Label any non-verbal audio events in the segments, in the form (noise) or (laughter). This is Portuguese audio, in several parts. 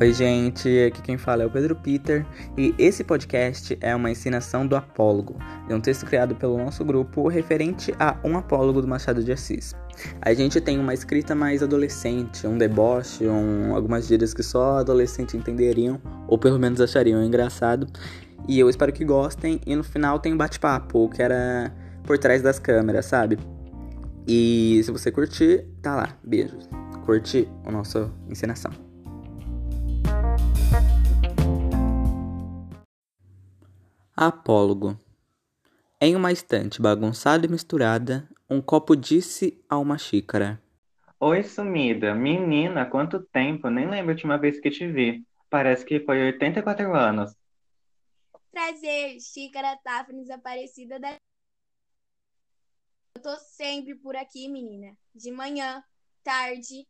Oi, gente, aqui quem fala é o Pedro Peter e esse podcast é uma ensinação do Apólogo, de um texto criado pelo nosso grupo referente a um apólogo do Machado de Assis. A gente tem uma escrita mais adolescente, um deboche, um, algumas gírias que só adolescentes entenderiam, ou pelo menos achariam engraçado. E eu espero que gostem, e no final tem um bate-papo, que era por trás das câmeras, sabe? E se você curtir, tá lá. Beijos. Curte a nossa encenação. Apólogo. Em uma estante bagunçada e misturada, um copo disse a uma xícara: Oi, sumida. Menina, quanto tempo? Nem lembro a última vez que te vi. Parece que foi 84 anos. Prazer, xícara Tafnis Aparecida da. Eu tô sempre por aqui, menina. De manhã, tarde,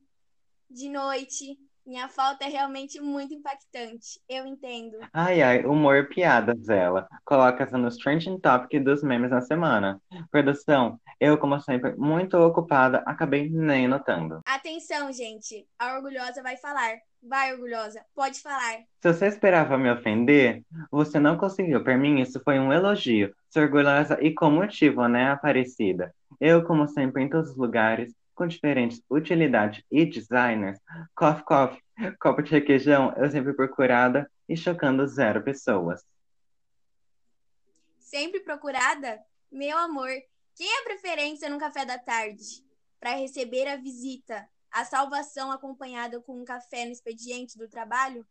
de noite. Minha falta é realmente muito impactante. Eu entendo. Ai, ai, humor piadas, ela. Coloca essa no trending topic dos memes na semana. Produção, eu, como sempre, muito ocupada, acabei nem notando. Atenção, gente. A orgulhosa vai falar. Vai, orgulhosa, pode falar. Se você esperava me ofender, você não conseguiu. Por mim, isso foi um elogio. Sou orgulhosa e com motivo, né, Aparecida? Eu, como sempre, em todos os lugares, com diferentes utilidades e designers, Coffee Coffee, copo de requeijão, eu sempre procurada e chocando zero pessoas. Sempre procurada? Meu amor, quem é preferência no café da tarde? Para receber a visita, a salvação acompanhada com um café no expediente do trabalho?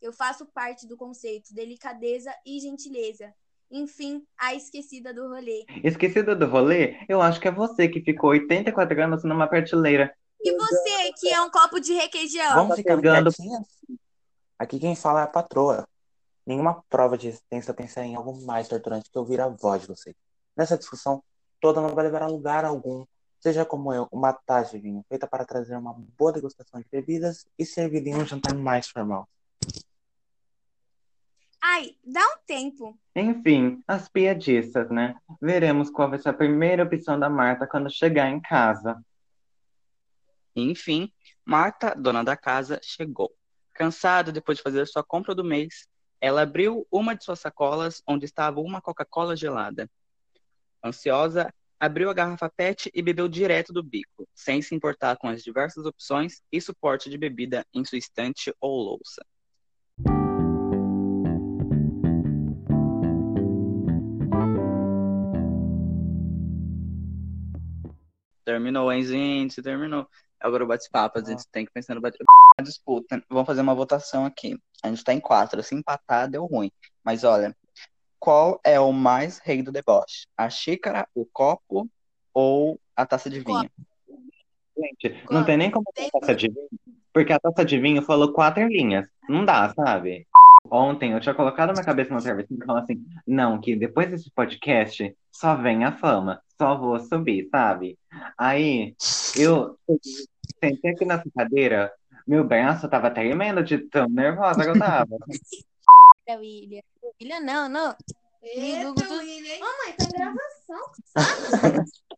Eu faço parte do conceito delicadeza e gentileza, enfim, a esquecida do rolê. Esquecida do rolê? Eu acho que é você que ficou 84 anos numa prateleira. E você, que é um copo de requeijão? Vamos ficar pegando- quietinhas? Aqui quem fala é a patroa. Nenhuma prova de existência eu pensei em algo mais torturante que ouvir a voz de vocês. Nessa discussão, toda não vai levar a lugar algum. Seja como eu, uma taça de vinho feita para trazer uma boa degustação de bebidas e servida em um jantar mais formal. Ai, dá um tempo. Enfim, as piadistas, né? Veremos qual vai ser a primeira opção da Marta quando chegar em casa. Enfim, Marta, dona da casa, chegou. Cansada depois de fazer sua compra do mês, ela abriu uma de suas sacolas onde estava uma Coca-Cola gelada. Ansiosa, abriu a garrafa PET e bebeu direto do bico, sem se importar com as diversas opções e suporte de bebida em sua estante ou louça. Terminou, hein, gente? Terminou. Agora o bate-papo, a gente tem que pensar no bate a disputa. Vamos fazer uma votação aqui. A gente tá em quatro. Se empatar, deu ruim. Mas olha, qual é o mais rei do deboche? A xícara, o copo ou a taça de vinho? Gente, não tem nem como ter taça de vinho, porque a taça de vinho falou quatro linhas. Não dá, sabe? Ontem eu tinha colocado na cabeça uma travessinha e falando assim: não, que depois desse podcast só vem a fama, só vou subir, sabe? Aí eu sentei aqui nessa cadeira, meu braço tava tremendo de tão nervosa que eu tava. (laughs) Eita, William. William, não, não. Eita, William, hein? Mamãe, tá gravação. (laughs)